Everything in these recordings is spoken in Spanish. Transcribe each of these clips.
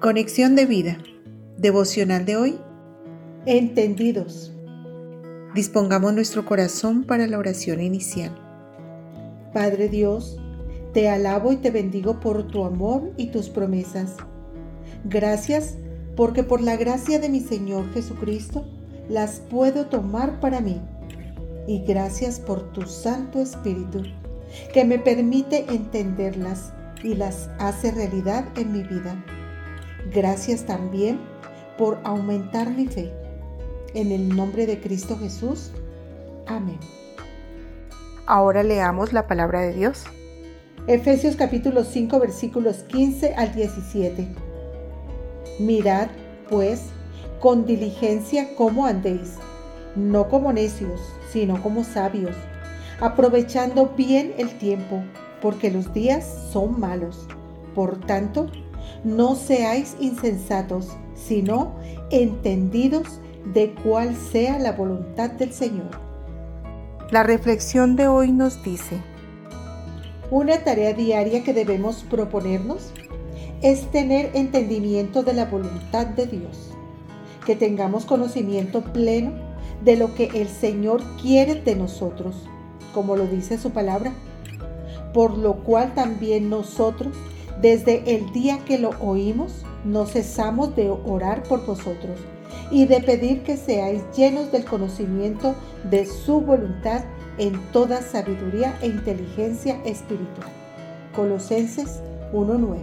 Conexión de vida. Devocional de hoy. Entendidos. Dispongamos nuestro corazón para la oración inicial. Padre Dios, te alabo y te bendigo por tu amor y tus promesas. Gracias porque por la gracia de mi Señor Jesucristo las puedo tomar para mí. Y gracias por tu Santo Espíritu que me permite entenderlas y las hace realidad en mi vida. Gracias también por aumentar mi fe. En el nombre de Cristo Jesús. Amén. Ahora leamos la palabra de Dios. Efesios capítulo 5 versículos 15 al 17. Mirad, pues, con diligencia cómo andéis, no como necios, sino como sabios, aprovechando bien el tiempo, porque los días son malos. Por tanto, no seáis insensatos, sino entendidos de cuál sea la voluntad del Señor. La reflexión de hoy nos dice, una tarea diaria que debemos proponernos es tener entendimiento de la voluntad de Dios, que tengamos conocimiento pleno de lo que el Señor quiere de nosotros, como lo dice su palabra, por lo cual también nosotros, desde el día que lo oímos, no cesamos de orar por vosotros y de pedir que seáis llenos del conocimiento de su voluntad en toda sabiduría e inteligencia espiritual. Colosenses 1.9.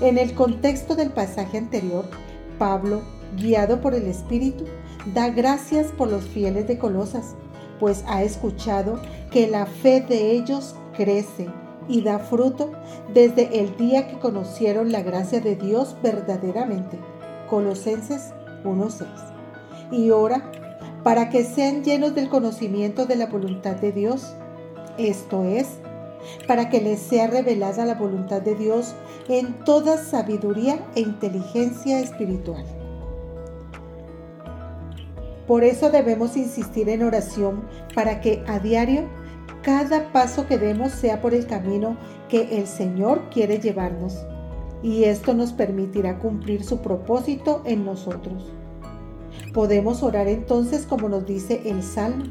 En el contexto del pasaje anterior, Pablo, guiado por el Espíritu, da gracias por los fieles de Colosas, pues ha escuchado que la fe de ellos crece y da fruto desde el día que conocieron la gracia de Dios verdaderamente. Colosenses 1.6. Y ora para que sean llenos del conocimiento de la voluntad de Dios, esto es, para que les sea revelada la voluntad de Dios en toda sabiduría e inteligencia espiritual. Por eso debemos insistir en oración para que a diario cada paso que demos sea por el camino que el Señor quiere llevarnos. Y esto nos permitirá cumplir su propósito en nosotros. Podemos orar entonces como nos dice el Salmo.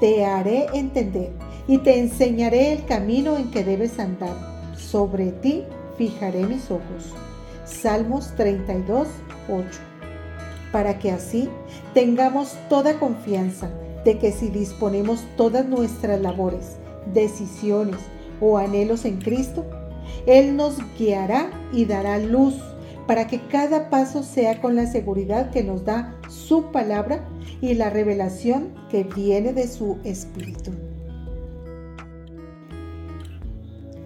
Te haré entender y te enseñaré el camino en que debes andar. Sobre ti fijaré mis ojos. Salmos 32, 8. Para que así tengamos toda confianza de que si disponemos todas nuestras labores, decisiones o anhelos en Cristo, Él nos guiará y dará luz para que cada paso sea con la seguridad que nos da su palabra y la revelación que viene de su Espíritu.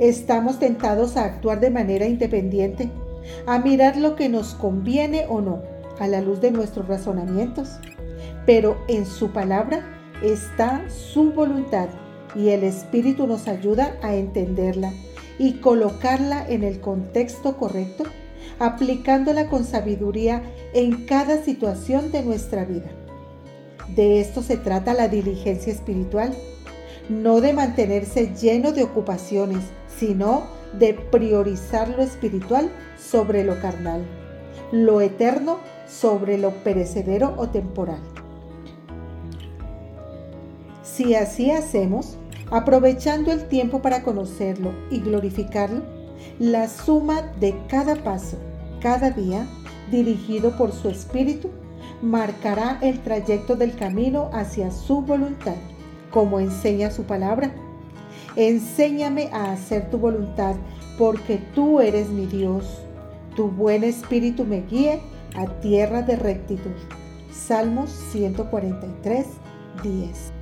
Estamos tentados a actuar de manera independiente, a mirar lo que nos conviene o no, a la luz de nuestros razonamientos pero en su palabra está su voluntad y el Espíritu nos ayuda a entenderla y colocarla en el contexto correcto, aplicándola con sabiduría en cada situación de nuestra vida. De esto se trata la diligencia espiritual, no de mantenerse lleno de ocupaciones, sino de priorizar lo espiritual sobre lo carnal, lo eterno sobre lo perecedero o temporal. Si así hacemos, aprovechando el tiempo para conocerlo y glorificarlo, la suma de cada paso, cada día, dirigido por su Espíritu, marcará el trayecto del camino hacia su voluntad, como enseña su palabra. Enséñame a hacer tu voluntad, porque tú eres mi Dios. Tu buen espíritu me guíe a tierra de rectitud. Salmos 143, 10.